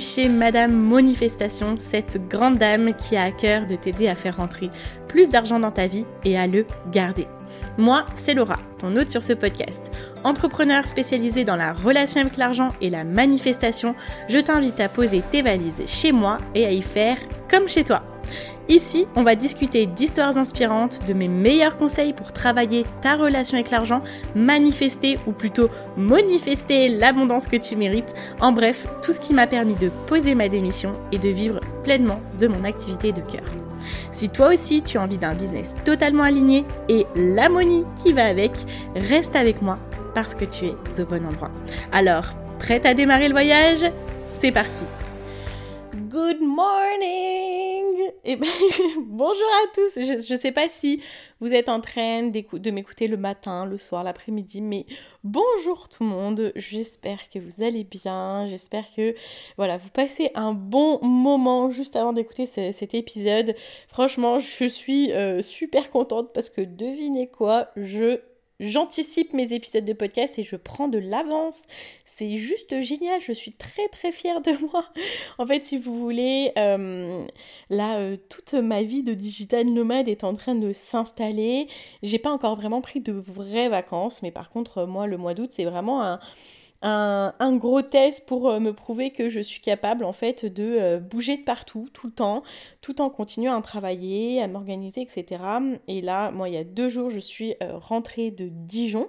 chez Madame Manifestation, cette grande dame qui a à cœur de t'aider à faire rentrer plus d'argent dans ta vie et à le garder. Moi, c'est Laura, ton hôte sur ce podcast. Entrepreneur spécialisé dans la relation avec l'argent et la manifestation, je t'invite à poser tes valises chez moi et à y faire comme chez toi. Ici, on va discuter d'histoires inspirantes, de mes meilleurs conseils pour travailler ta relation avec l'argent, manifester ou plutôt manifester l'abondance que tu mérites. En bref, tout ce qui m'a permis de poser ma démission et de vivre pleinement de mon activité de cœur. Si toi aussi tu as envie d'un business totalement aligné et l'harmonie qui va avec, reste avec moi parce que tu es au bon endroit. Alors, prête à démarrer le voyage? C'est parti Good morning. Et eh ben, Bonjour à tous. Je ne sais pas si vous êtes en train de m'écouter le matin, le soir, l'après-midi, mais bonjour tout le monde. J'espère que vous allez bien, j'espère que voilà, vous passez un bon moment juste avant d'écouter cet épisode. Franchement, je suis euh, super contente parce que devinez quoi, je J'anticipe mes épisodes de podcast et je prends de l'avance. C'est juste génial, je suis très très fière de moi. En fait, si vous voulez, euh, là, euh, toute ma vie de digital nomade est en train de s'installer. J'ai pas encore vraiment pris de vraies vacances, mais par contre, moi, le mois d'août, c'est vraiment un un, gros test pour euh, me prouver que je suis capable en fait de euh, bouger de partout, tout le temps, tout en continuant à travailler, à m'organiser, etc. Et là, moi, il y a deux jours, je suis euh, rentrée de Dijon.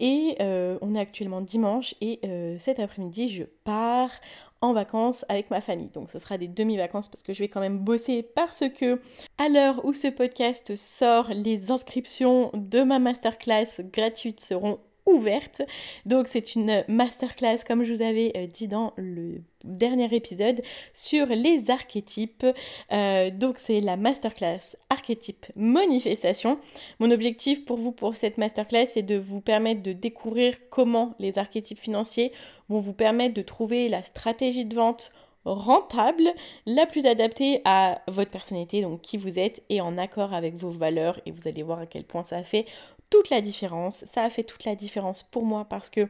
Et on est actuellement dimanche et cet après-midi, je pars en vacances avec ma famille. Donc ce sera des demi-vacances parce que je vais quand même bosser parce que à l'heure où ce podcast sort, les inscriptions de ma masterclass gratuite seront ouverte. Donc c'est une masterclass, comme je vous avais euh, dit dans le dernier épisode, sur les archétypes. Euh, donc c'est la masterclass archétype manifestation. Mon objectif pour vous pour cette masterclass, c'est de vous permettre de découvrir comment les archétypes financiers vont vous permettre de trouver la stratégie de vente rentable, la plus adaptée à votre personnalité, donc qui vous êtes, et en accord avec vos valeurs. Et vous allez voir à quel point ça fait toute la différence. Ça a fait toute la différence pour moi parce que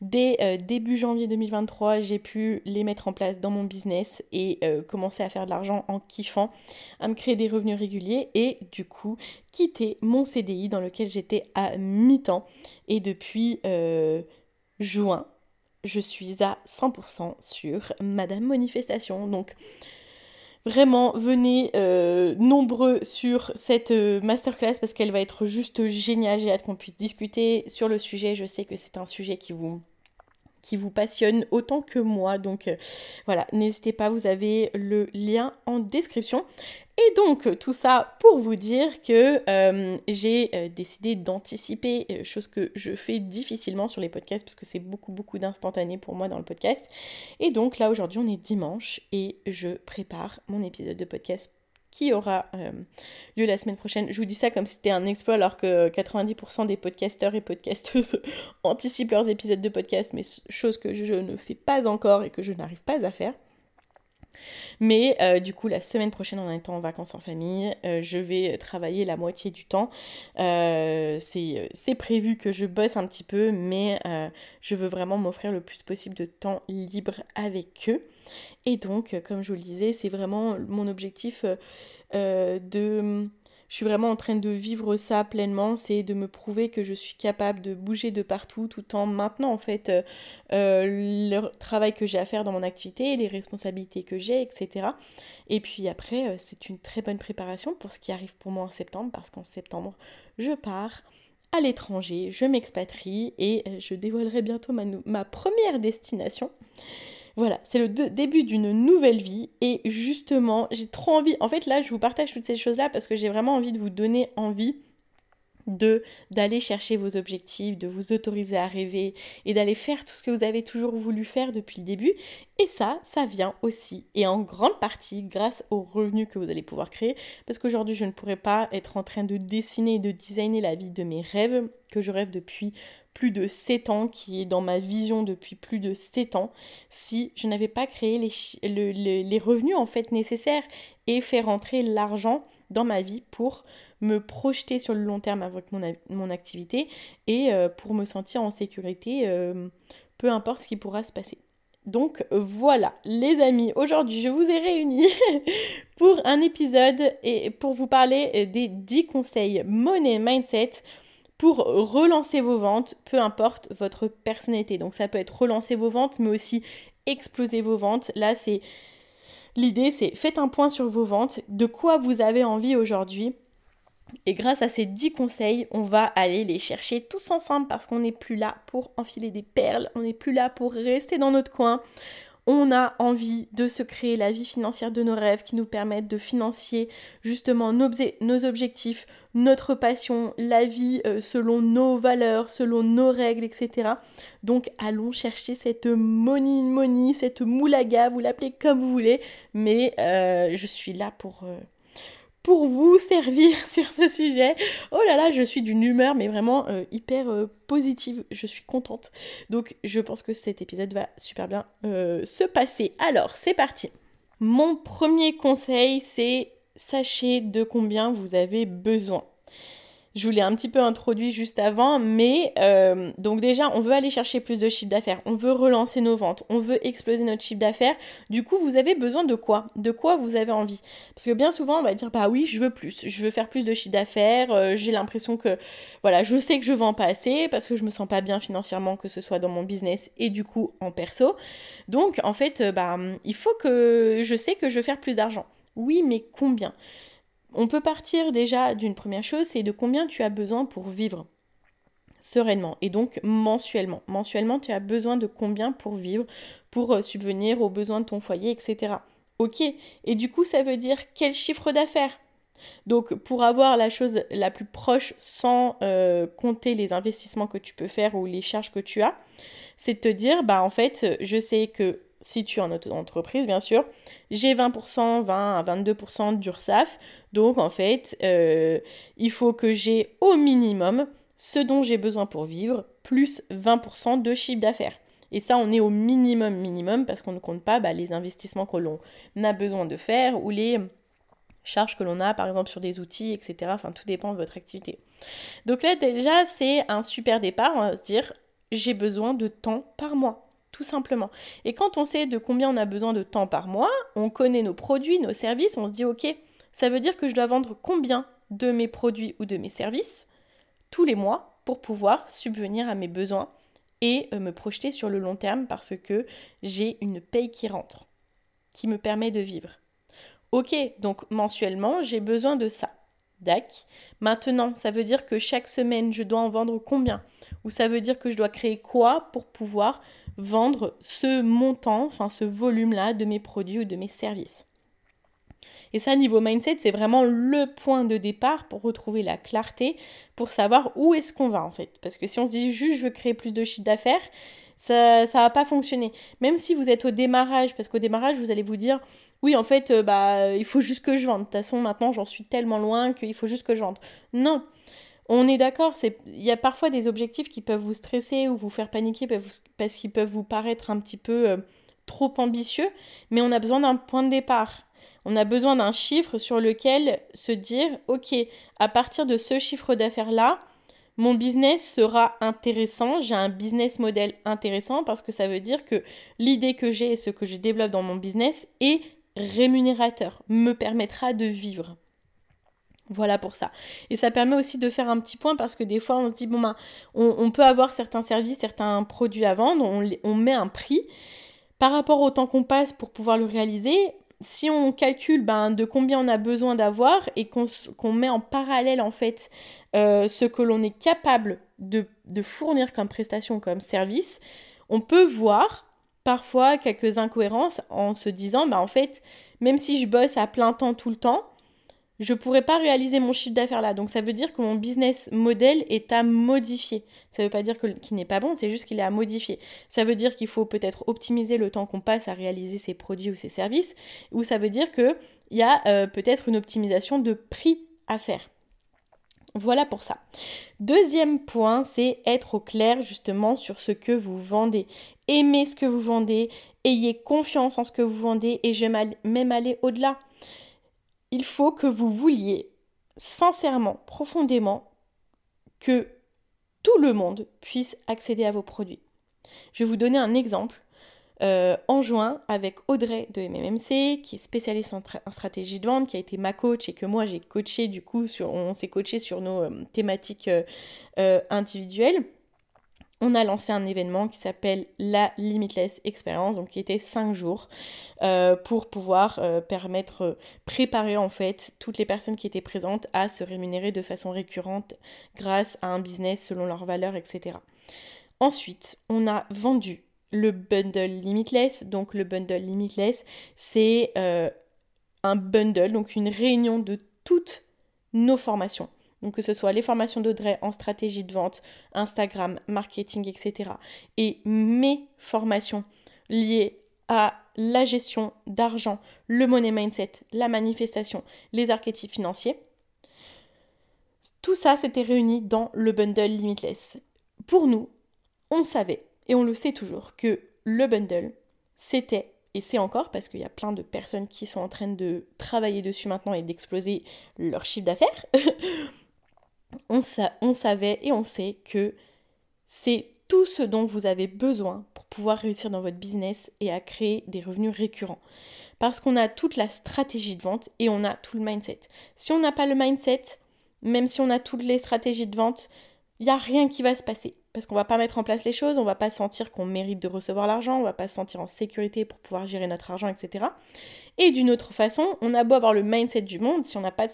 dès euh, début janvier 2023, j'ai pu les mettre en place dans mon business et euh, commencer à faire de l'argent en kiffant, à me créer des revenus réguliers et du coup quitter mon CDI dans lequel j'étais à mi-temps. Et depuis euh, juin, je suis à 100% sur Madame Manifestation. Donc Vraiment, venez euh, nombreux sur cette euh, masterclass parce qu'elle va être juste géniale. J'ai hâte qu'on puisse discuter sur le sujet. Je sais que c'est un sujet qui vous qui vous passionne autant que moi. Donc euh, voilà, n'hésitez pas, vous avez le lien en description. Et donc tout ça pour vous dire que euh, j'ai euh, décidé d'anticiper, chose que je fais difficilement sur les podcasts parce que c'est beaucoup beaucoup d'instantané pour moi dans le podcast. Et donc là aujourd'hui on est dimanche et je prépare mon épisode de podcast qui aura euh, lieu la semaine prochaine. Je vous dis ça comme si c'était un exploit alors que 90% des podcasteurs et podcasteuses anticipent leurs épisodes de podcast, mais chose que je ne fais pas encore et que je n'arrive pas à faire. Mais euh, du coup, la semaine prochaine, en étant en vacances en famille, euh, je vais travailler la moitié du temps. c'est prévu que je bosse un petit peu, mais je veux vraiment m'offrir le plus possible de temps libre avec eux. Et donc, euh, comme je vous le disais, c'est vraiment mon objectif euh, euh, de... Je suis vraiment en train de vivre ça pleinement, c'est de me prouver que je suis capable de bouger de partout tout en maintenant en fait le travail que j'ai à faire dans mon activité, les responsabilités que j'ai, etc. Et puis après, c'est une très bonne préparation pour ce qui arrive pour moi en septembre, parce qu'en septembre, je pars à l'étranger, je m'expatrie et je dévoilerai bientôt ma, ma première destination. Voilà, c'est le début d'une nouvelle vie et justement, j'ai trop envie. En fait, là, je vous partage toutes ces choses-là parce que j'ai vraiment envie de vous donner envie de d'aller chercher vos objectifs, de vous autoriser à rêver et d'aller faire tout ce que vous avez toujours voulu faire depuis le début. Et ça, ça vient aussi et en grande partie grâce aux revenus que vous allez pouvoir créer parce qu'aujourd'hui, je ne pourrais pas être en train de dessiner et de designer la vie de mes rêves que je rêve depuis plus de 7 ans, qui est dans ma vision depuis plus de 7 ans, si je n'avais pas créé les, revenus en fait nécessaires et fait rentrer l'argent dans ma vie pour me projeter sur le long terme avec mon, mon activité et euh, pour me sentir en sécurité, euh, peu importe ce qui pourra se passer. Donc voilà, les amis, aujourd'hui je vous ai réunis pour un épisode et pour vous parler des 10 conseils money mindset pour relancer vos ventes, peu importe votre personnalité. Donc ça peut être relancer vos ventes, mais aussi exploser vos ventes. Là, c'est l'idée, c'est faites un point sur vos ventes, de quoi vous avez envie aujourd'hui. Et grâce à ces 10 conseils, on va aller les chercher tous ensemble parce qu'on n'est plus là pour enfiler des perles, on n'est plus là pour rester dans notre coin on a envie de se créer la vie financière de nos rêves qui nous permettent de financer justement nos, objectifs, notre passion, la vie euh, selon nos valeurs, selon nos règles, etc. Donc allons chercher cette money money, cette moulaga, vous l'appelez comme vous voulez, mais euh, je suis là pour... Euh, pour vous servir sur ce sujet. Oh là là, je suis d'une humeur, mais vraiment euh, hyper euh, positive. Je suis contente. Donc, je pense que cet épisode va super bien euh, se passer. Alors, c'est parti. Mon premier conseil, c'est sachez de combien vous avez besoin. Je vous l'ai un petit peu introduit juste avant, mais euh, donc déjà, on veut aller chercher plus de chiffre d'affaires, on veut relancer nos ventes, on veut exploser notre chiffre d'affaires. Du coup, vous avez besoin de quoi? De quoi vous avez envie? Parce que bien souvent, on va dire bah oui, je veux plus, je veux faire plus de chiffre d'affaires. Euh, j'ai l'impression que voilà, je sais que je vends pas assez parce que je me sens pas bien financièrement, que ce soit dans mon business et du coup en perso. Donc en fait, euh, bah il faut que je sais que je veux faire plus d'argent. Oui, mais combien? On peut partir déjà d'une première chose, c'est de combien tu as besoin pour vivre sereinement et donc mensuellement. Mensuellement, tu as besoin de combien pour vivre, pour euh, subvenir aux besoins de ton foyer, etc. Ok, et du coup, ça veut dire quel chiffre d'affaires? Donc pour avoir la chose la plus proche sans euh, compter les investissements que tu peux faire ou les charges que tu as, c'est de te dire, bah en fait, je sais que si tu es en entreprise, bien sûr, j'ai 20%, 20 à 22% d'URSAF. Donc, en fait, euh, il faut que j'ai au minimum ce dont j'ai besoin pour vivre, plus 20% de chiffre d'affaires. Et ça, on est au minimum, minimum, parce qu'on ne compte pas bah, les investissements que l'on a besoin de faire ou les charges que l'on a, par exemple, sur des outils, etc. Enfin, tout dépend de votre activité. Donc là, déjà, c'est un super départ. On va se dire, j'ai besoin de temps par mois tout simplement. Et quand on sait de combien on a besoin de temps par mois, on connaît nos produits, nos services, on se dit ok, ça veut dire que je dois vendre combien de mes produits ou de mes services tous les mois pour pouvoir subvenir à mes besoins et euh, me projeter sur le long terme parce que j'ai une paye qui rentre, qui me permet de vivre. Ok, donc mensuellement, j'ai besoin de ça. Dac. Maintenant, ça veut dire que chaque semaine, je dois en vendre combien? Ou ça veut dire que je dois créer quoi pour pouvoir vendre ce montant, enfin ce volume-là de mes produits ou de mes services. Et ça, niveau mindset, c'est vraiment le point de départ pour retrouver la clarté, pour savoir où est-ce qu'on va en fait. Parce que si on se dit juste je veux créer plus de chiffre d'affaires, ça ne va pas fonctionner. Même si vous êtes au démarrage, parce qu'au démarrage, vous allez vous dire oui, en fait, euh, bah, il faut juste que je vende. De toute façon, maintenant, j'en suis tellement loin qu'il faut juste que je vende. Non, on est d'accord, il y a parfois des objectifs qui peuvent vous stresser ou vous faire paniquer parce qu'ils peuvent vous paraître un petit peu euh, trop ambitieux, mais on a besoin d'un point de départ. On a besoin d'un chiffre sur lequel se dire, ok, à partir de ce chiffre d'affaires-là, mon business sera intéressant, j'ai un business model intéressant parce que ça veut dire que l'idée que j'ai et ce que je développe dans mon business est rémunérateur, me permettra de vivre. Voilà pour ça. Et ça permet aussi de faire un petit point parce que des fois on se dit, bon ben, on, peut avoir certains services, certains produits à vendre, on, met un prix par rapport au temps qu'on passe pour pouvoir le réaliser. Si on calcule ben, de combien on a besoin d'avoir et qu'on met en parallèle en fait euh, ce que l'on est capable de, fournir comme prestation, comme service, on peut voir parfois quelques incohérences en se disant, bah en fait, même si je bosse à plein temps tout le temps, je ne pourrais pas réaliser mon chiffre d'affaires là. Donc ça veut dire que mon business model est à modifier. Ça ne veut pas dire qu'il n'est pas bon, c'est juste qu'il est à modifier. Ça veut dire qu'il faut peut-être optimiser le temps qu'on passe à réaliser ses produits ou ses services, ou ça veut dire qu'il y a euh, peut-être une optimisation de prix à faire. Voilà pour ça. Deuxième point, c'est être au clair justement sur ce que vous vendez. Aimez ce que vous vendez, ayez confiance en ce que vous vendez et je même aller au-delà il faut que vous vouliez sincèrement, profondément, que tout le monde puisse accéder à vos produits. Je vais vous donner un exemple. euh, en juin avec Audrey de MMMC, qui est spécialiste en, stratégie de vente, qui a été ma coach et que moi j'ai coaché du coup, on s'est coaché sur nos euh, thématiques individuelles on a lancé un événement qui s'appelle la Limitless Experience, donc qui était 5 jours, euh, pour pouvoir euh, permettre, euh, préparer en fait toutes les personnes qui étaient présentes à se rémunérer de façon récurrente grâce à un business selon leurs valeurs, etc. Ensuite, on a vendu le bundle Limitless. Donc le bundle Limitless, c'est un bundle, donc une réunion de toutes nos formations donc que ce soit les formations d'Audrey en stratégie de vente, Instagram, marketing, etc. Et mes formations liées à la gestion d'argent, le money mindset, la manifestation, les archétypes financiers. Tout ça s'était réuni dans le bundle Limitless. Pour nous, on savait, et on le sait toujours, que le bundle, c'était, et c'est encore parce qu'il y a plein de personnes qui sont en train de travailler dessus maintenant et d'exploser leur chiffre d'affaires, on, savait et on sait que c'est tout ce dont vous avez besoin pour pouvoir réussir dans votre business et à créer des revenus récurrents. Parce qu'on a toute la stratégie de vente et on a tout le mindset. Si on n'a pas le mindset, même si on a toutes les stratégies de vente, il n'y a rien qui va se passer. Parce qu'on va pas mettre en place les choses, on va pas sentir qu'on mérite de recevoir l'argent, on va pas se sentir en sécurité pour pouvoir gérer notre argent, etc. Et d'une autre façon, on a beau avoir le mindset du monde, si on n'a pas de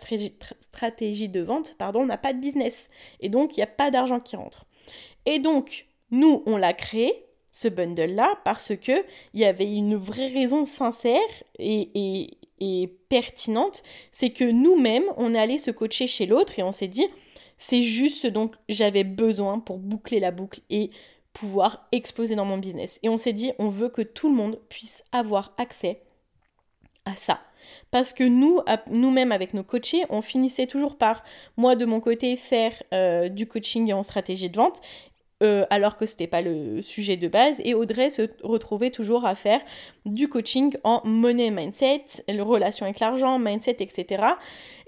stratégie de vente, pardon, on n'a pas de business. Et donc, il n'y a pas d'argent qui rentre. Et donc, nous, on l'a créé, ce bundle-là, parce qu'il y avait une vraie raison sincère et, et pertinente, c'est que nous-mêmes, on allé se coacher chez l'autre et on s'est dit, c'est juste ce dont j'avais besoin pour boucler la boucle et pouvoir exploser dans mon business. Et on s'est dit, on veut que tout le monde puisse avoir accès à ça. Parce que nous, nous-mêmes avec nos coachés, on finissait toujours par, moi de mon côté, faire euh, du coaching en stratégie de vente, euh, alors que ce n'était pas le sujet de base, et Audrey se retrouvait toujours à faire du coaching en money mindset, relation avec l'argent, mindset, etc.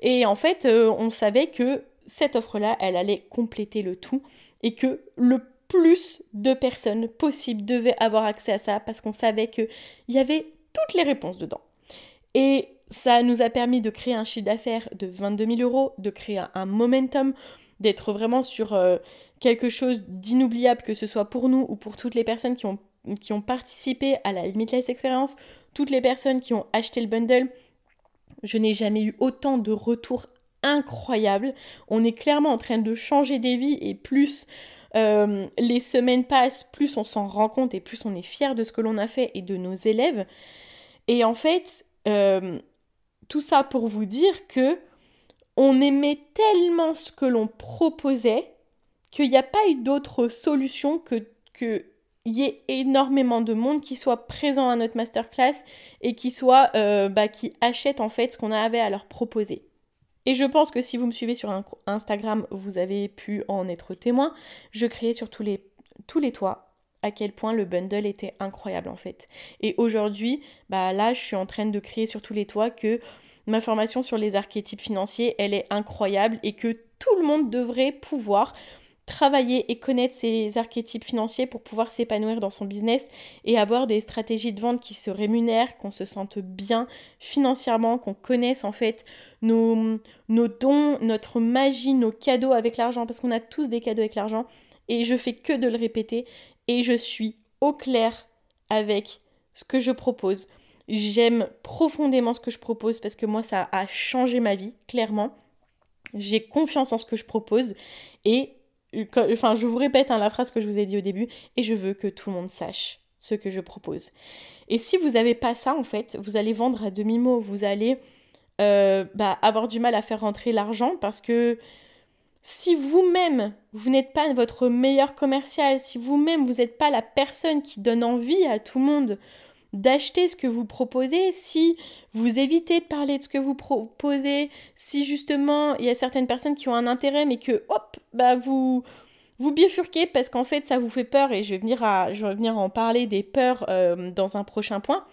Et en fait, euh, on savait que cette offre-là, elle allait compléter le tout, et que le plus de personnes possible devaient avoir accès à ça, parce qu'on savait qu'il y avait toutes les réponses dedans. Et ça nous a permis de créer un chiffre d'affaires de 22 000 euros, de créer un momentum, d'être vraiment sur euh, quelque chose d'inoubliable, que ce soit pour nous ou pour toutes les personnes qui ont, qui ont participé à la Limitless Experience, toutes les personnes qui ont acheté le bundle. Je n'ai jamais eu autant de retours incroyables. On est clairement en train de changer des vies et plus euh, les semaines passent, plus on s'en rend compte et plus on est fier de ce que l'on a fait et de nos élèves. Et en fait, euh, tout ça pour vous dire que on aimait tellement ce que l'on proposait qu'il n'y a pas eu d'autre solution que qu'il y ait énormément de monde qui soit présent à notre masterclass et qui soit euh, bah, qui achète en fait ce qu'on avait à leur proposer. Et je pense que si vous me suivez sur Instagram, vous avez pu en être témoin. Je créais sur tous les, tous les toits à quel point le bundle était incroyable en fait. Et aujourd'hui, bah là, je suis en train de créer sur tous les toits que ma formation sur les archétypes financiers, elle est incroyable et que tout le monde devrait pouvoir travailler et connaître ces archétypes financiers pour pouvoir s'épanouir dans son business et avoir des stratégies de vente qui se rémunèrent, qu'on se sente bien financièrement, qu'on connaisse en fait nos, nos dons, notre magie, nos cadeaux avec l'argent, parce qu'on a tous des cadeaux avec l'argent et je fais que de le répéter et je suis au clair avec ce que je propose. J'aime profondément ce que je propose parce que moi ça a changé ma vie, clairement. J'ai confiance en ce que je propose et enfin je vous répète hein, la phrase que je vous ai dit au début et je veux que tout le monde sache ce que je propose. Et si vous n'avez pas ça en fait, vous allez vendre à demi-mot, vous allez euh, bah, avoir du mal à faire rentrer l'argent parce que si vous-même, vous, n'êtes pas votre meilleur commercial, si vous-même, vous n'êtes pas la personne qui donne envie à tout le monde d'acheter ce que vous proposez, si vous évitez de parler de ce que vous proposez, si justement il y a certaines personnes qui ont un intérêt mais que hop, bah vous vous bifurquez parce qu'en fait ça vous fait peur et je vais venir, en parler des peurs euh, dans un prochain point,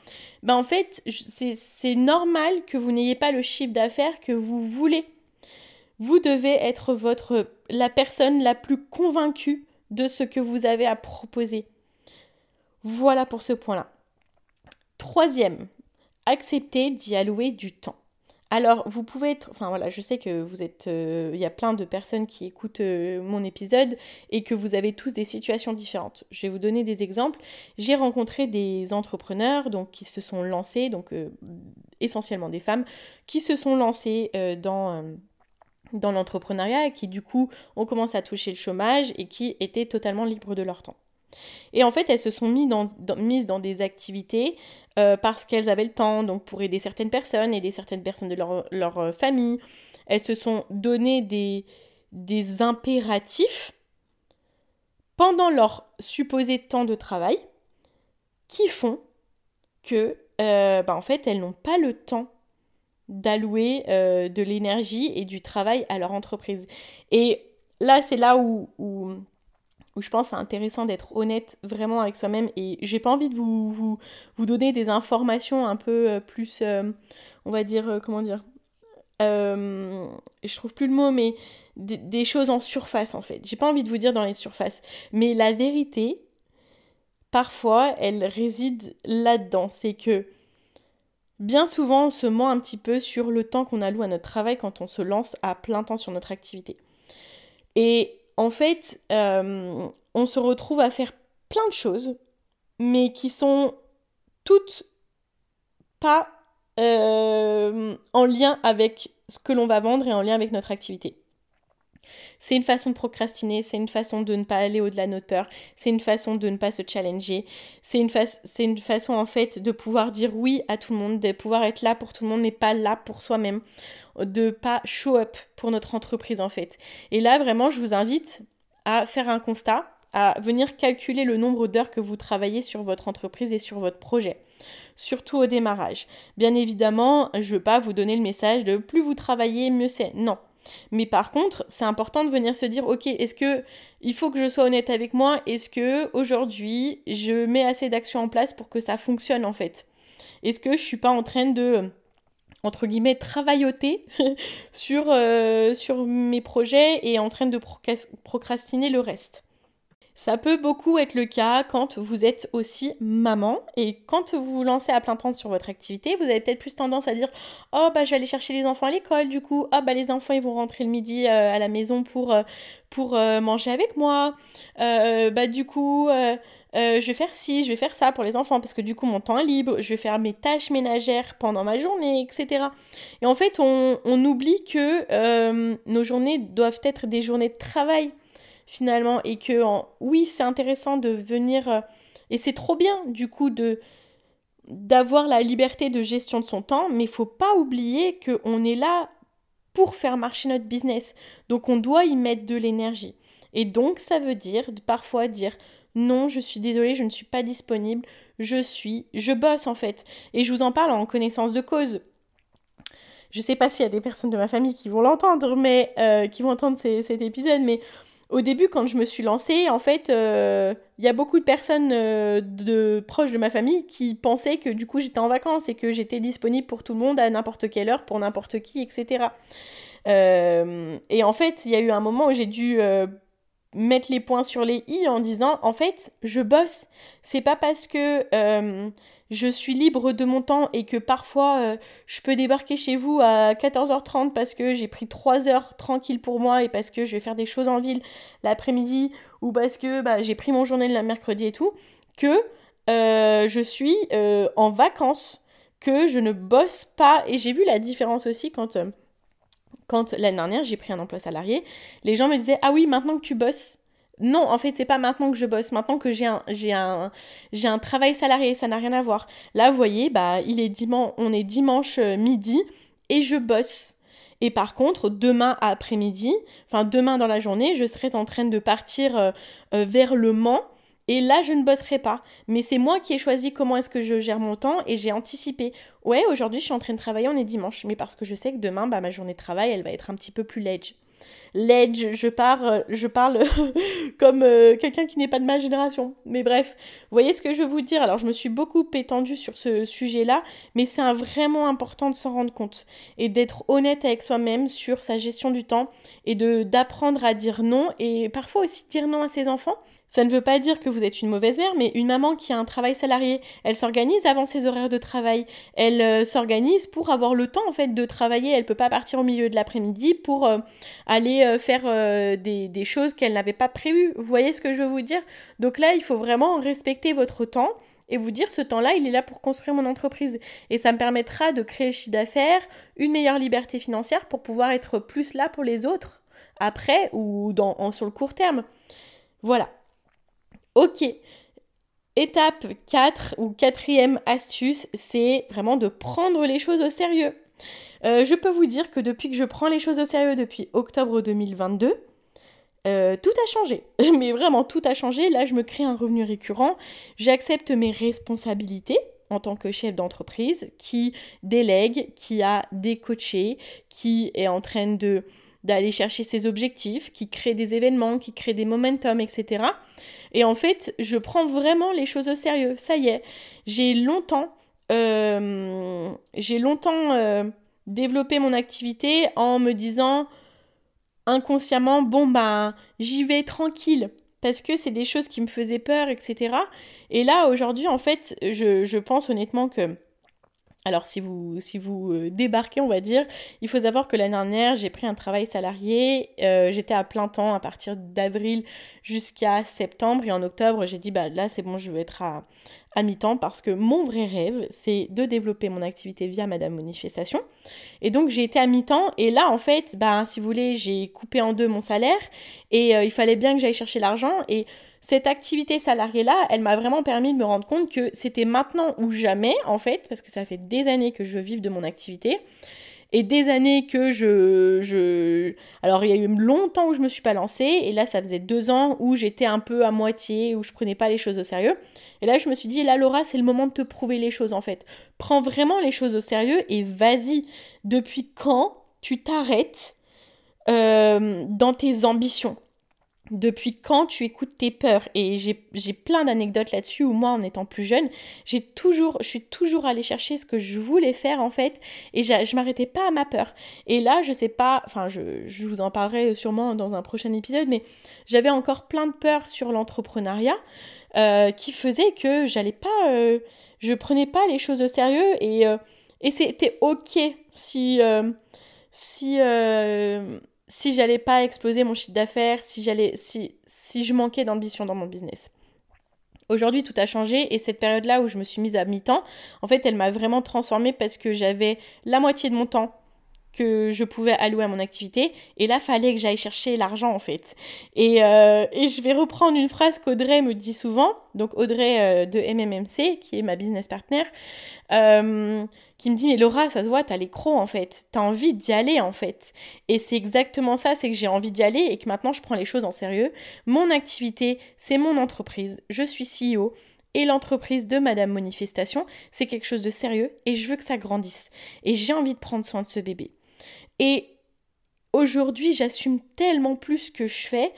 bah en fait c'est normal que vous n'ayez pas le chiffre d'affaires que vous voulez vous devez être votre, la personne la plus convaincue de ce que vous avez à proposer. Voilà pour ce point-là. Troisième, accepter d'y allouer du temps. Alors, vous pouvez être, enfin voilà, je sais que vous êtes, euh, il y a plein de personnes qui écoutent euh, mon épisode et que vous avez tous des situations différentes. Je vais vous donner des exemples. J'ai rencontré des entrepreneurs donc qui se sont lancés, donc euh, essentiellement des femmes, qui se sont lancées dans dans l'entrepreneuriat et qui du coup ont commencé à toucher le chômage et qui étaient totalement libres de leur temps. Et en fait, elles se sont mises dans, des activités euh, parce qu'elles avaient le temps, donc pour aider certaines personnes, aider certaines personnes de leur, euh, famille. Elles se sont donné des, impératifs pendant leur supposé temps de travail qui font que, euh, bah, fait, elles n'ont pas le temps d'allouer de l'énergie et du travail à leur entreprise. Et là, c'est là où où je pense c'est intéressant d'être honnête vraiment avec soi-même et j'ai pas envie de vous, vous, vous, donner des informations un peu euh, plus, euh, on va dire, euh, comment dire, je trouve plus le mot, mais des, des, choses en surface en fait. J'ai pas envie de vous dire dans les surfaces, mais la vérité, parfois, elle réside là-dedans. C'est que bien souvent, on se ment un petit peu sur le temps qu'on alloue à notre travail quand on se lance à plein temps sur notre activité. Et en fait, euh, on se retrouve à faire plein de choses, mais qui sont toutes pas euh, en lien avec ce que l'on va vendre et en lien avec notre activité. C'est une façon de procrastiner, c'est une façon de ne pas aller au-delà de notre peur, c'est une façon de ne pas se challenger, c'est une, une façon en fait de pouvoir dire oui à tout le monde, de pouvoir être là pour tout le monde mais pas là pour soi-même de pas show up pour notre entreprise en fait. Et là vraiment je vous invite à faire un constat, à venir calculer le nombre d'heures que vous travaillez sur votre entreprise et sur votre projet. Surtout au démarrage. Bien évidemment, je ne veux pas vous donner le message de plus vous travaillez, mieux c'est. Non. Mais par contre, c'est important de venir se dire, ok, est-ce que il faut que je sois honnête avec moi? Est-ce que aujourd'hui je mets assez d'actions en place pour que ça fonctionne en fait? Est-ce que je suis pas en train de entre guillemets, travailloter sur, euh, sur mes projets et en train de procrastiner le reste. Ça peut beaucoup être le cas quand vous êtes aussi maman et quand vous vous lancez à plein temps sur votre activité, vous avez peut-être plus tendance à dire "Oh bah je vais aller chercher les enfants à l'école du coup, oh bah les enfants ils vont rentrer le midi euh, à la maison pour euh, pour manger avec moi. bah du coup euh, je vais faire ci, je vais faire ça pour les enfants parce que du coup mon temps est libre, je vais faire mes tâches ménagères pendant ma journée, etc. Et en fait, on, oublie que euh, nos journées doivent être des journées de travail finalement et que oui, c'est intéressant de venir euh, et c'est trop bien du coup de d'avoir la liberté de gestion de son temps, mais il faut pas oublier que on est là pour faire marcher notre business. Donc on doit y mettre de l'énergie. Et donc ça veut dire parfois dire non, je suis désolée, je ne suis pas disponible, je suis, je bosse en fait. Et je vous en parle en connaissance de cause. Je sais pas s'il y a des personnes de ma famille qui vont l'entendre, mais euh, qui vont entendre cet épisode, mais au début, quand je me suis lancée, en fait, euh, il y a beaucoup de personnes euh, de proches de ma famille qui pensaient que du coup j'étais en vacances et que j'étais disponible pour tout le monde à n'importe quelle heure, pour n'importe qui, etc. et en fait, il y a eu un moment où j'ai dû mettre les points sur les i en disant en fait je bosse. C'est pas parce que euh, je suis libre de mon temps et que parfois euh, je peux débarquer chez vous à 14h30 parce que j'ai pris 3 heures tranquille pour moi et parce que je vais faire des choses en ville l'après-midi ou parce que bah, j'ai pris mon journée le mercredi et tout que euh, je suis en vacances que je ne bosse pas. Et j'ai vu la différence aussi quand quand l'année dernière j'ai pris un emploi salarié, les gens me disaient Ah oui, maintenant que tu bosses. Non, en fait, c'est pas maintenant que je bosse, maintenant que j'ai un, j'ai un, j'ai un travail salarié, ça n'a rien à voir. Là, vous voyez, bah, il est dimanche, on est dimanche euh, midi et je bosse. Et par contre, demain après-midi, enfin demain dans la journée, je serai en train de partir euh, euh, vers le Mans et là, je ne bosserai pas. Mais c'est moi qui ai choisi comment est-ce que je gère mon temps et j'ai anticipé. Ouais, aujourd'hui, je suis en train de travailler, on est dimanche. Mais parce que je sais que demain, bah, ma journée de travail, elle va être un petit peu plus ledge. Ledge, je, pars, je parle comme euh, quelqu'un qui n'est pas de ma génération. Mais bref, vous voyez ce que je veux vous dire? Alors, je me suis beaucoup étendue sur ce sujet-là, mais c'est vraiment important de s'en rendre compte et d'être honnête avec soi-même sur sa gestion du temps et de d'apprendre à dire non et parfois aussi dire non à ses enfants Ça ne veut pas dire que vous êtes une mauvaise mère, mais une maman qui a un travail salarié, elle s'organise avant ses horaires de travail. Elle euh, s'organise pour avoir le temps en fait de travailler. Elle peut pas partir au milieu de l'après-midi pour euh, aller euh, faire des, des, choses qu'elle n'avait pas prévues. Vous voyez ce que je veux vous dire? Donc là, il faut vraiment respecter votre temps et vous dire ce temps-là, il est là pour construire mon entreprise. Et ça me permettra de créer le chiffre d'affaires, une meilleure liberté financière pour pouvoir être plus là pour les autres après ou dans, sur le court terme. Voilà. Ok. Étape 4 ou quatrième astuce, c'est vraiment de prendre les choses au sérieux. Euh, je peux vous dire que depuis que je prends les choses au sérieux depuis octobre 2022, euh, tout a changé. Mais vraiment, tout a changé. Là, je me crée un revenu récurrent. J'accepte mes responsabilités en tant que chef d'entreprise qui délègue, qui a des coachés, qui est en train d'aller chercher ses objectifs, qui crée des événements, qui crée des momentum, etc. Et en fait, je prends vraiment les choses au sérieux. Ça y est, j'ai longtemps, euh, j'ai longtemps développé mon activité en me disant inconsciemment, bon ben, j'y vais tranquille parce que c'est des choses qui me faisaient peur, etc. Et là, aujourd'hui, en fait, je, je, pense honnêtement que... Alors, si vous, si vous euh, débarquez, on va dire, il faut savoir que l'année dernière, j'ai pris un travail salarié. Euh, j'étais à plein temps à partir d'avril jusqu'à septembre. Et en octobre, j'ai dit, bah là, c'est bon, je veux être à, à mi-temps parce que mon vrai rêve, c'est de développer mon activité via Madame Manifestation. Et donc j'ai été à mi-temps et là en fait, bah, si vous voulez, j'ai coupé en deux mon salaire et euh, il fallait bien que j'aille chercher l'argent et cette activité salariée-là, elle m'a vraiment permis de me rendre compte que c'était maintenant ou jamais en fait, parce que ça fait des années que je veux vivre de mon activité et des années que je, je... Alors il y a eu longtemps où je me suis pas lancée, et là ça faisait deux ans où j'étais un peu à moitié, où je prenais pas les choses au sérieux. Et là je me suis dit, là Laura, c'est le moment de te prouver les choses en fait. Prends vraiment les choses au sérieux et vas-y. Depuis quand tu t'arrêtes euh, dans tes ambitions? Depuis quand tu écoutes tes peurs? Et j'ai plein d'anecdotes là-dessus où moi en étant plus jeune j'ai toujours je suis toujours allée chercher ce que je voulais faire en fait et je m'arrêtais pas à ma peur. Et là je sais pas enfin je, je, vous en parlerai sûrement dans un prochain épisode mais j'avais encore plein de peurs sur l'entrepreneuriat euh, qui faisait que j'allais pas euh, je prenais pas les choses au sérieux et, euh, et c'était ok si si si j'allais pas exploser mon chiffre d'affaires, si j'allais, si, si je manquais d'ambition dans mon business. Aujourd'hui, tout a changé et cette période-là où je me suis mise à mi-temps, en fait, elle m'a vraiment transformée parce que j'avais la moitié de mon temps que je pouvais allouer à mon activité. Et là, fallait que j'aille chercher l'argent, en fait. Et, euh, et, je vais reprendre une phrase qu'Audrey me dit souvent, donc Audrey euh, de MMMC, qui est ma business partner, euh, qui me dit mais Laura ça se voit t'as les crocs en fait. T'as envie d'y aller en fait. Et c'est exactement ça c'est que j'ai envie d'y aller et que maintenant je prends les choses en sérieux. Mon activité c'est mon entreprise. Je suis CEO et l'entreprise de Madame Manifestation. C'est quelque chose de sérieux et je veux que ça grandisse. Et j'ai envie de prendre soin de ce bébé. Et aujourd'hui, j'assume tellement plus ce que je fais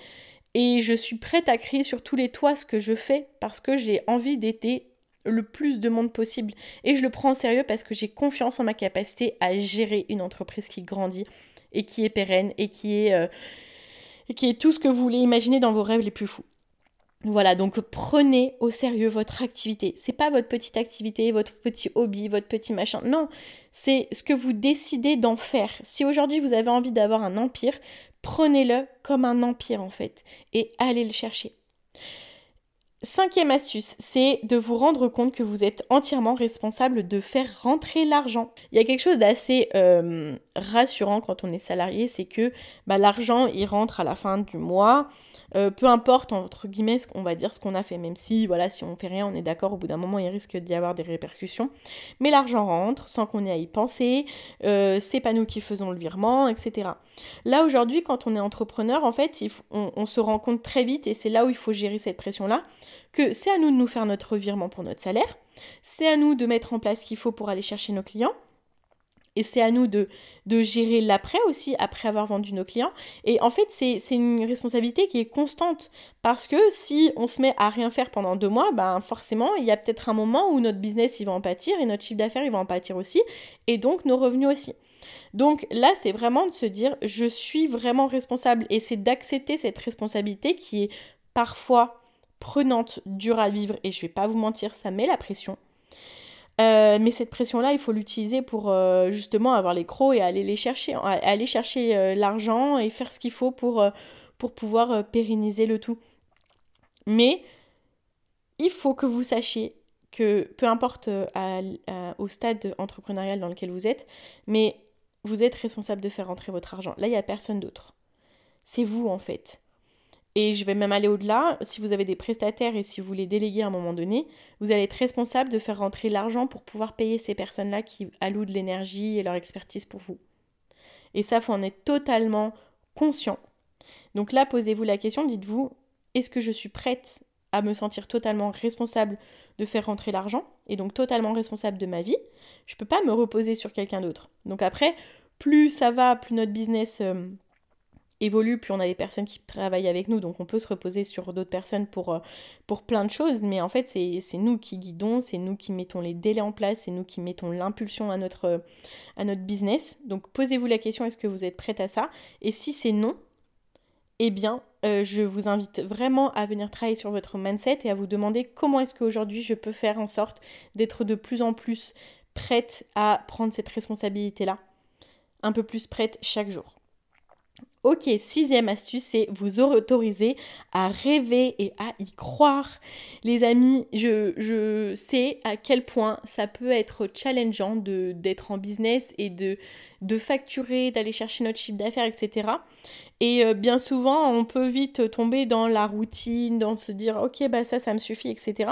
et je suis prête à crier sur tous les toits ce que je fais parce que j'ai envie d'aider le plus de monde possible. Et je le prends au sérieux parce que j'ai confiance en ma capacité à gérer une entreprise qui grandit et qui est pérenne et qui est, euh, qui est tout ce que vous voulez imaginer dans vos rêves les plus fous. Voilà, donc prenez au sérieux votre activité. C'est pas votre petite activité, votre petit hobby, votre petit machin. Non, c'est ce que vous décidez d'en faire. Si aujourd'hui vous avez envie d'avoir un empire, prenez-le comme un empire en fait et allez le chercher. Cinquième astuce, c'est de vous rendre compte que vous êtes entièrement responsable de faire rentrer l'argent. Il y a quelque chose d'assez euh, rassurant quand on est salarié, c'est que bah, l'argent il rentre à la fin du mois. Euh, peu importe entre guillemets on va dire ce qu'on a fait, même si voilà si on fait rien, on est d'accord, au bout d'un moment il risque d'y avoir des répercussions. Mais l'argent rentre sans qu'on ait à y penser, euh, c'est pas nous qui faisons le virement, etc. Là aujourd'hui quand on est entrepreneur, en fait on, se rend compte très vite et c'est là où il faut gérer cette pression là que c'est à nous de nous faire notre virement pour notre salaire, c'est à nous de mettre en place ce qu'il faut pour aller chercher nos clients, et c'est à nous de, de gérer l'après aussi, après avoir vendu nos clients. Et en fait, c'est une responsabilité qui est constante. Parce que si on se met à rien faire pendant deux mois, ben forcément, il y a peut-être un moment où notre business il va en pâtir et notre chiffre d'affaires il va en pâtir aussi. Et donc nos revenus aussi. Donc là, c'est vraiment de se dire, je suis vraiment responsable. Et c'est d'accepter cette responsabilité qui est parfois prenante, dure à vivre, et je vais pas vous mentir, ça met la pression. Euh, mais cette pression-là, il faut l'utiliser pour euh, justement avoir les crocs et aller les chercher, aller chercher euh, l'argent et faire ce qu'il faut pour, pouvoir pérenniser le tout. Mais il faut que vous sachiez que peu importe au stade entrepreneurial dans lequel vous êtes, mais vous êtes responsable de faire rentrer votre argent. Là, il n'y a personne d'autre. C'est vous en fait. Et je vais même aller au-delà, si vous avez des prestataires et si vous les déléguez à un moment donné, vous allez être responsable de faire rentrer l'argent pour pouvoir payer ces personnes-là qui allouent de l'énergie et leur expertise pour vous. Et ça, faut en être totalement conscient. Donc là, posez-vous la question, dites-vous, est-ce que je suis prête à me sentir totalement responsable de faire rentrer l'argent et donc totalement responsable de ma vie? Je ne peux pas me reposer sur quelqu'un d'autre. Donc après, plus ça va, plus notre business... Euh, évolue, puis on a des personnes qui travaillent avec nous, donc on peut se reposer sur d'autres personnes pour, euh, plein de choses, mais en fait c'est nous qui guidons, c'est nous qui mettons les délais en place, c'est nous qui mettons l'impulsion à notre, à notre business. Donc posez-vous la question, est-ce que vous êtes prête à ça? Et si c'est non, eh bien euh, je vous invite vraiment à venir travailler sur votre mindset et à vous demander comment est-ce qu'aujourd'hui je peux faire en sorte d'être de plus en plus prête à prendre cette responsabilité-là, un peu plus prête chaque jour. Ok, sixième astuce, c'est vous autoriser à rêver et à y croire. Les amis, je, sais à quel point ça peut être challengeant d'être en business et de, de facturer, d'aller chercher notre chiffre d'affaires, etc. Et euh, bien souvent, on peut vite tomber dans la routine, dans se dire ok, bah ça, ça me suffit, etc.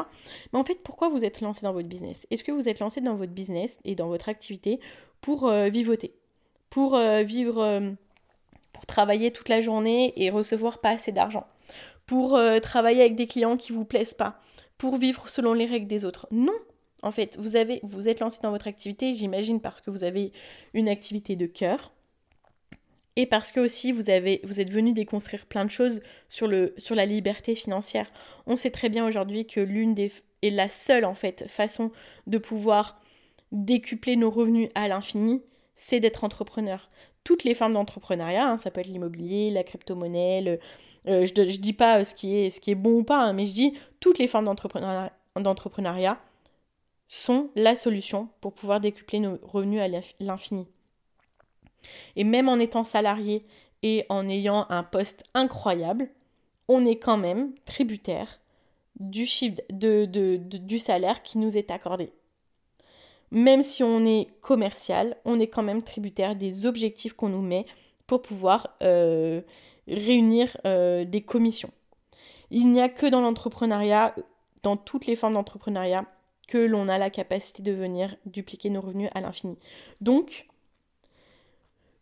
Mais en fait, pourquoi vous êtes lancé dans votre business? Est-ce que vous êtes lancé dans votre business et dans votre activité pour euh, vivoter? Pour euh, vivre pour travailler toute la journée et recevoir pas assez d'argent, pour euh, travailler avec des clients qui vous plaisent pas, pour vivre selon les règles des autres. Non, en fait, vous avez, vous êtes lancé dans votre activité, j'imagine parce que vous avez une activité de cœur. Et parce que aussi vous avez, vous êtes venu déconstruire plein de choses sur sur la liberté financière. On sait très bien aujourd'hui que l'une des et la seule en fait façon de pouvoir décupler nos revenus à l'infini, c'est d'être entrepreneur toutes les formes d'entrepreneuriat, hein, ça peut être l'immobilier, la crypto-monnaie, euh, je, ne dis pas euh, ce qui est, bon ou pas, hein, mais je dis toutes les formes d'entrepreneuriat sont la solution pour pouvoir décupler nos revenus à l'infini. Et même en étant salarié et en ayant un poste incroyable, on est quand même tributaire du salaire qui nous est accordé même si on est commercial, on est quand même tributaire des objectifs qu'on nous met pour pouvoir euh, réunir euh, des commissions. Il n'y a que dans l'entrepreneuriat, dans toutes les formes d'entrepreneuriat, que l'on a la capacité de venir dupliquer nos revenus à l'infini. Donc,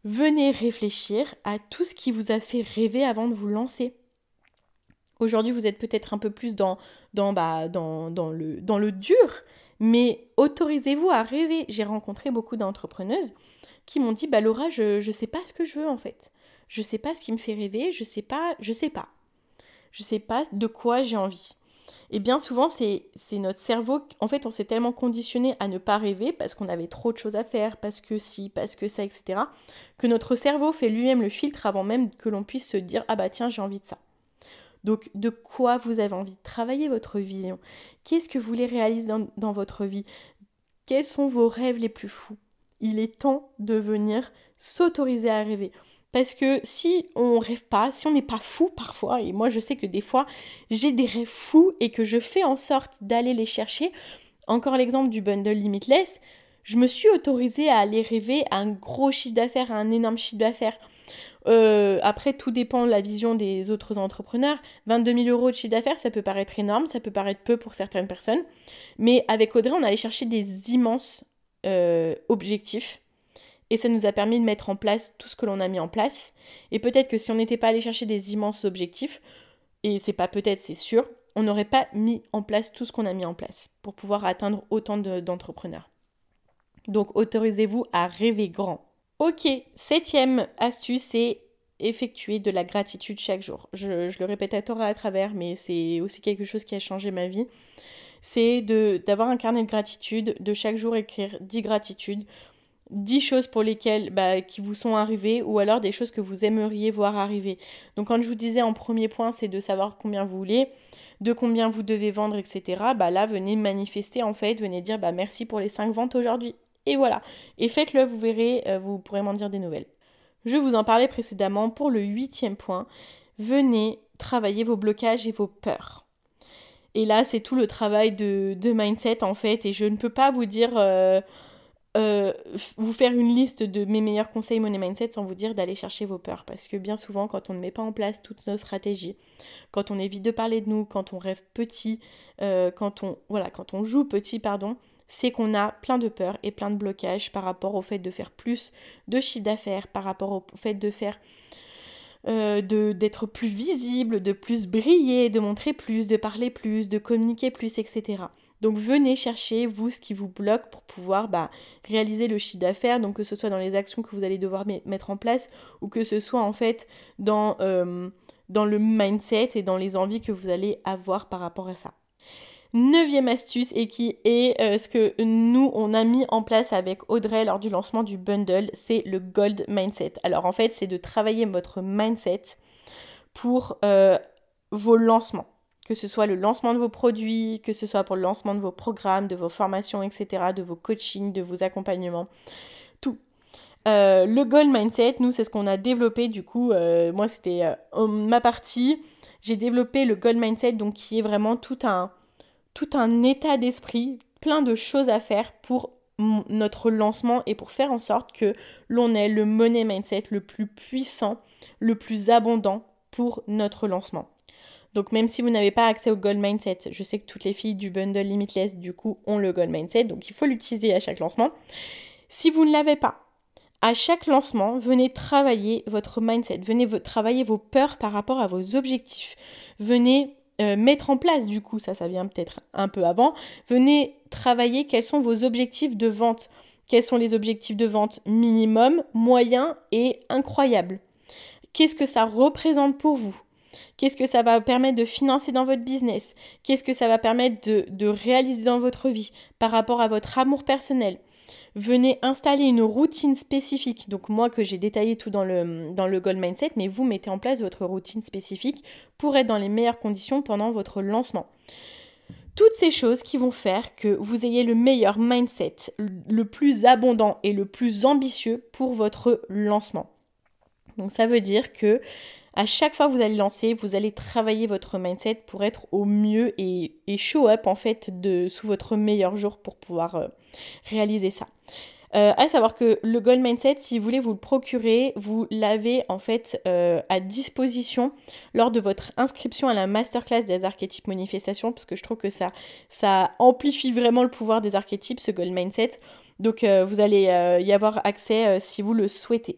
venez réfléchir à tout ce qui vous a fait rêver avant de vous lancer. Aujourd'hui, vous êtes peut-être un peu plus dans, dans, bah, dans, dans, le, dans le dur, mais autorisez-vous à rêver. J'ai rencontré beaucoup d'entrepreneuses qui m'ont dit bah Laura, je ne sais pas ce que je veux en fait. Je sais pas ce qui me fait rêver, je sais pas, je sais pas. Je sais pas de quoi j'ai envie. Et bien souvent, c'est notre cerveau, en fait, on s'est tellement conditionné à ne pas rêver parce qu'on avait trop de choses à faire, parce que si, parce que ça, etc., que notre cerveau fait lui-même le filtre avant même que l'on puisse se dire, ah bah tiens, j'ai envie de ça. Donc de quoi vous avez envie de travailler votre vision? Qu'est-ce que vous voulez réaliser dans, votre vie? Quels sont vos rêves les plus fous? Il est temps de venir s'autoriser à rêver. Parce que si on rêve pas, si on n'est pas fou parfois, et moi je sais que des fois j'ai des rêves fous et que je fais en sorte d'aller les chercher, encore l'exemple du bundle limitless, je me suis autorisée à aller rêver à un gros chiffre d'affaires, à un énorme chiffre d'affaires. Euh, après, tout dépend de la vision des autres entrepreneurs. 22 000 euros de chiffre d'affaires, ça peut paraître énorme, ça peut paraître peu pour certaines personnes. Mais avec Audrey, on allait chercher des immenses euh, objectifs. Et ça nous a permis de mettre en place tout ce que l'on a mis en place. Et peut-être que si on n'était pas allé chercher des immenses objectifs, et c'est pas peut-être, c'est sûr, on n'aurait pas mis en place tout ce qu'on a mis en place pour pouvoir atteindre autant d'entrepreneurs. Donc autorisez-vous à rêver grand. Ok, septième astuce, c'est effectuer de la gratitude chaque jour. Je, le répète à tort à travers, mais c'est aussi quelque chose qui a changé ma vie. C'est d'avoir un carnet de gratitude, de chaque jour écrire 10 gratitudes, 10 choses pour lesquelles bah, qui vous sont arrivées ou alors des choses que vous aimeriez voir arriver. Donc quand je vous disais en premier point, c'est de savoir combien vous voulez. de combien vous devez vendre, etc., bah là, venez manifester en fait, venez dire bah merci pour les 5 ventes aujourd'hui. Et voilà. Et faites-le, vous verrez, euh, vous pourrez m'en dire des nouvelles. Je vous en parlais précédemment pour le huitième point. Venez travailler vos blocages et vos peurs. Et là, c'est tout le travail de, mindset en fait. Et je ne peux pas vous dire, euh, euh, vous faire une liste de mes meilleurs conseils money mindset sans vous dire d'aller chercher vos peurs. Parce que bien souvent, quand on ne met pas en place toutes nos stratégies, quand on évite de parler de nous, quand on rêve petit, quand on voilà, quand on joue petit, pardon, c'est qu'on a plein de peurs et plein de blocages par rapport au fait de faire plus de chiffre d'affaires, par rapport au fait de faire euh, d'être plus visible, de plus briller, de montrer plus, de parler plus, de communiquer plus, etc. Donc venez chercher, vous, ce qui vous bloque pour pouvoir bah, réaliser le chiffre d'affaires, donc que ce soit dans les actions que vous allez devoir mettre en place, ou que ce soit en fait euh, dans le mindset et dans les envies que vous allez avoir par rapport à ça neuvième astuce et qui est euh, ce que nous on a mis en place avec Audrey lors du lancement du bundle, c'est le gold mindset. Alors en fait c'est de travailler votre mindset pour euh, vos lancements, que ce soit le lancement de vos produits, que ce soit pour le lancement de vos programmes, de vos formations, etc., de vos coachings, de vos accompagnements, tout. Euh, le gold mindset, nous c'est ce qu'on a développé du coup, moi c'était ma partie, j'ai développé le gold mindset donc qui est vraiment tout un tout un état d'esprit, plein de choses à faire pour notre lancement et pour faire en sorte que l'on ait le money mindset le plus puissant, le plus abondant pour notre lancement. Donc même si vous n'avez pas accès au gold mindset, je sais que toutes les filles du bundle limitless du coup ont le gold mindset, donc il faut l'utiliser à chaque lancement. Si vous ne l'avez pas, à chaque lancement, venez travailler votre mindset, venez travailler vos peurs par rapport à vos objectifs. Venez euh, mettre en place, du coup, ça, ça vient peut-être un peu avant, venez travailler quels sont vos objectifs de vente. Quels sont les objectifs de vente minimum, moyen et incroyable Qu'est-ce que ça représente pour vous? Qu'est-ce que ça va permettre de financer dans votre business? Qu'est-ce que ça va permettre de, de réaliser dans votre vie par rapport à votre amour personnel? Venez installer une routine spécifique. Donc moi que j'ai détaillé tout dans le, dans le Gold Mindset, mais vous mettez en place votre routine spécifique pour être dans les meilleures conditions pendant votre lancement. Toutes ces choses qui vont faire que vous ayez le meilleur mindset, le plus abondant et le plus ambitieux pour votre lancement. Donc ça veut dire que à chaque fois que vous allez lancer, vous allez travailler votre mindset pour être au mieux et, show up en fait sous votre meilleur jour pour pouvoir euh, réaliser ça. Euh, à savoir que le Gold Mindset, si vous voulez vous le procurer, vous l'avez en fait euh, à disposition lors de votre inscription à la masterclass des archétypes manifestations, parce que je trouve que ça, ça amplifie vraiment le pouvoir des archétypes, ce Gold Mindset. Donc vous allez y avoir accès si vous le souhaitez.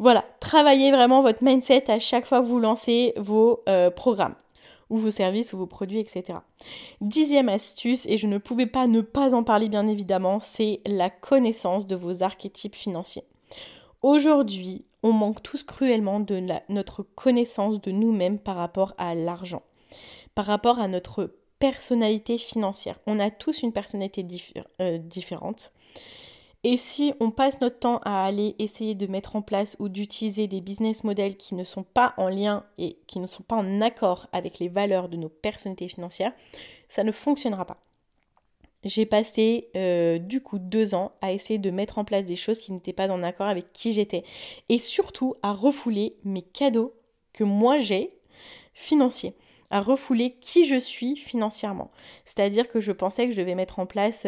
Voilà, travaillez vraiment votre mindset à chaque fois que vous lancez vos euh, programmes ou vos services ou vos produits, etc. Dixième astuce, et je ne pouvais pas ne pas en parler bien évidemment, c'est la connaissance de vos archétypes financiers. Aujourd'hui, on manque tous cruellement de notre connaissance de nous-mêmes par rapport à l'argent, par rapport à notre personnalité financière. On a tous une personnalité euh, différente. Et si on passe notre temps à aller essayer de mettre en place ou d'utiliser des business models qui ne sont pas en lien et qui ne sont pas en accord avec les valeurs de nos personnalités financières, ça ne fonctionnera pas. J'ai passé euh, du coup deux ans à essayer de mettre en place des choses qui n'étaient pas en accord avec qui j'étais. Et surtout à refouler mes cadeaux que moi j'ai financiers à refouler qui je suis financièrement. C'est-à-dire que je pensais que je devais mettre en place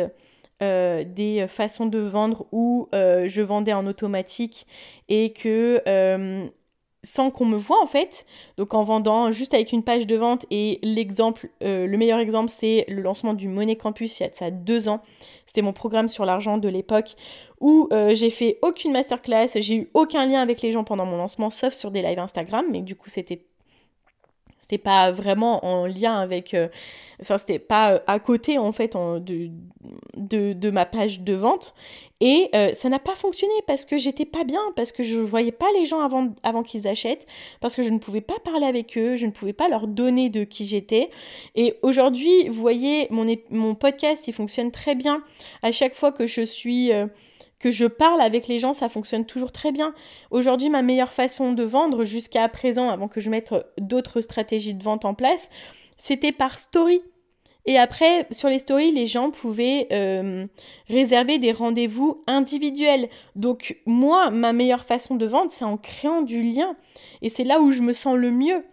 euh, des façons de vendre où euh, je vendais en automatique et que euh, sans qu'on me voit en fait, donc en vendant juste avec une page de vente et l'exemple, le meilleur exemple c'est le lancement du Money Campus il y a ça deux ans, c'était mon programme sur l'argent de l'époque où j'ai fait aucune masterclass, j'ai eu aucun lien avec les gens pendant mon lancement sauf sur des lives Instagram, mais du coup c'était c'était pas vraiment en lien avec enfin c'était pas euh, à côté en fait de, de, ma page de vente. Et euh, ça n'a pas fonctionné parce que j'étais pas bien parce que je voyais pas les gens avant, avant qu'ils achètent parce que je ne pouvais pas parler avec eux je ne pouvais pas leur donner de qui j'étais. Et aujourd'hui vous voyez mon, mon podcast il fonctionne très bien. À chaque fois que je suis euh, que je parle avec les gens, ça fonctionne toujours très bien. Aujourd'hui, ma meilleure façon de vendre jusqu'à présent, avant que je mette d'autres stratégies de vente en place, c'était par story. Et après, sur les stories, les gens pouvaient euh, réserver des rendez-vous individuels. Donc moi, ma meilleure façon de vendre, c'est en créant du lien. Et c'est là où je me sens le mieux.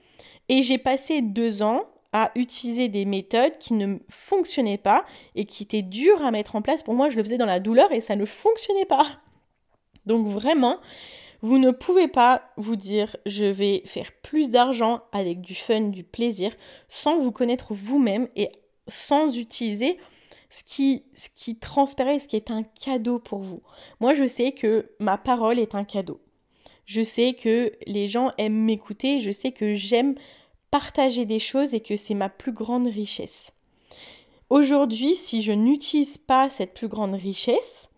Et j'ai passé deux ans à utiliser des méthodes qui ne fonctionnaient pas et qui étaient dures à mettre en place. Pour moi, je le faisais dans la douleur et ça ne fonctionnait pas. Donc vraiment, vous ne pouvez pas vous dire je vais faire plus d'argent avec du fun, du plaisir, sans vous connaître vous-même et sans utiliser ce qui, ce transparaît, ce qui est un cadeau pour vous. Moi, je sais que ma parole est un cadeau. Je sais que les gens aiment m'écouter, je sais que j'aime partager des choses et que c'est ma plus grande richesse. Aujourd'hui, si je n'utilise pas cette plus grande richesse,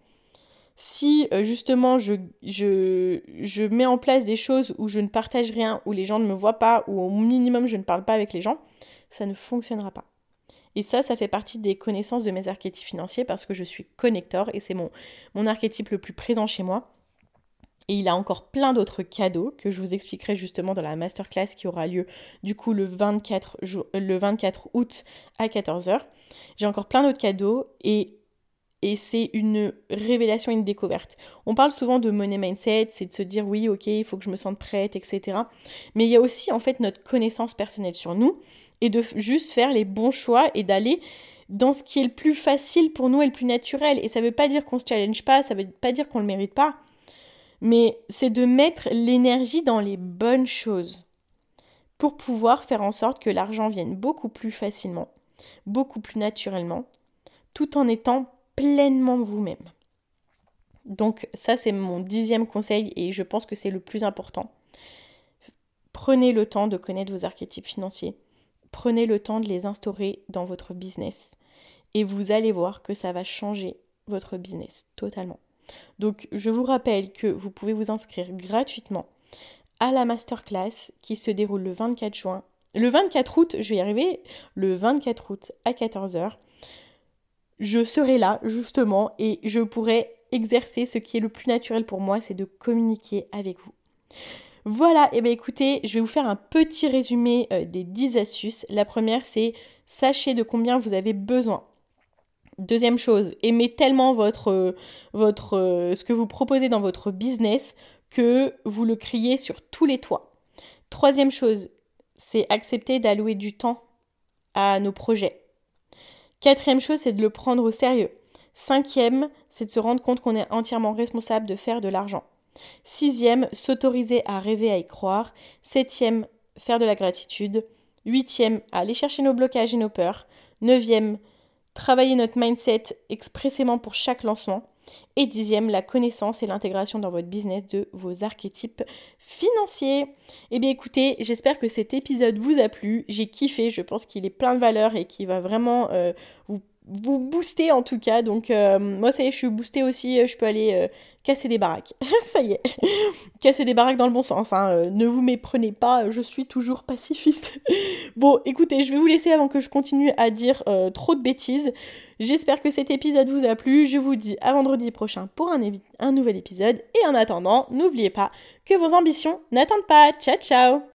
si euh, justement je, je, mets en place des choses où je ne partage rien, où les gens ne me voient pas, ou au minimum je ne parle pas avec les gens, ça ne fonctionnera pas. Et ça, ça fait partie des connaissances de mes archétypes financiers parce que je suis connecteur et c'est mon, mon archétype le plus présent chez moi. Et il a encore plein d'autres cadeaux que je vous expliquerai justement dans la masterclass qui aura lieu du coup le 24, le 24 août à 14h. J'ai encore plein d'autres cadeaux et et c'est une révélation, une découverte. On parle souvent de money mindset, c'est de se dire oui, ok, il faut que je me sente prête, etc. Mais il y a aussi en fait notre connaissance personnelle sur nous et de juste faire les bons choix et d'aller dans ce qui est le plus facile pour nous et le plus naturel. Et ça ne veut pas dire qu'on se challenge pas, ça ne veut pas dire qu'on ne le mérite pas, mais c'est de mettre l'énergie dans les bonnes choses pour pouvoir faire en sorte que l'argent vienne beaucoup plus facilement, beaucoup plus naturellement, tout en étant pleinement vous-même. Donc ça, c'est mon dixième conseil et je pense que c'est le plus important. Prenez le temps de connaître vos archétypes financiers. Prenez le temps de les instaurer dans votre business. Et vous allez voir que ça va changer votre business totalement. Donc je vous rappelle que vous pouvez vous inscrire gratuitement à la masterclass qui se déroule le 24 juin. Le 24 août, je vais y arriver, le 24 août à 14h je serai là justement et je pourrai exercer ce qui est le plus naturel pour moi, c'est de communiquer avec vous. Voilà, et eh bien écoutez, je vais vous faire un petit résumé euh, des 10 astuces. La première, c'est sachez de combien vous avez besoin. Deuxième chose, aimez tellement euh, euh, ce que vous proposez dans votre business que vous le criez sur tous les toits. Troisième chose, c'est accepter d'allouer du temps à nos projets. Quatrième chose, c'est de le prendre au sérieux. Cinquième, c'est de se rendre compte qu'on est entièrement responsable de faire de l'argent. Sixième, s'autoriser à rêver, à y croire. Septième, faire de la gratitude. Huitième, aller chercher nos blocages et nos peurs. Neuvième, travailler notre mindset expressément pour chaque lancement. Et dixième, la connaissance et l'intégration dans votre business de vos archétypes financiers. Eh bien écoutez, j'espère que cet épisode vous a plu. J'ai kiffé, je pense qu'il est plein de valeur et qu'il va vraiment euh, vous vous booster en tout cas. Donc euh, moi ça y est, je suis boostée aussi, euh, je peux aller euh, casser des baraques. ça y est. casser des baraques dans le bon sens. Hein. ne vous méprenez pas, je suis toujours pacifiste. bon, écoutez, je vais vous laisser avant que je continue à dire trop de bêtises. J'espère que cet épisode vous a plu. Je vous dis à vendredi prochain pour un, un nouvel épisode. Et en attendant, n'oubliez pas que vos ambitions n'attendent pas. Ciao ciao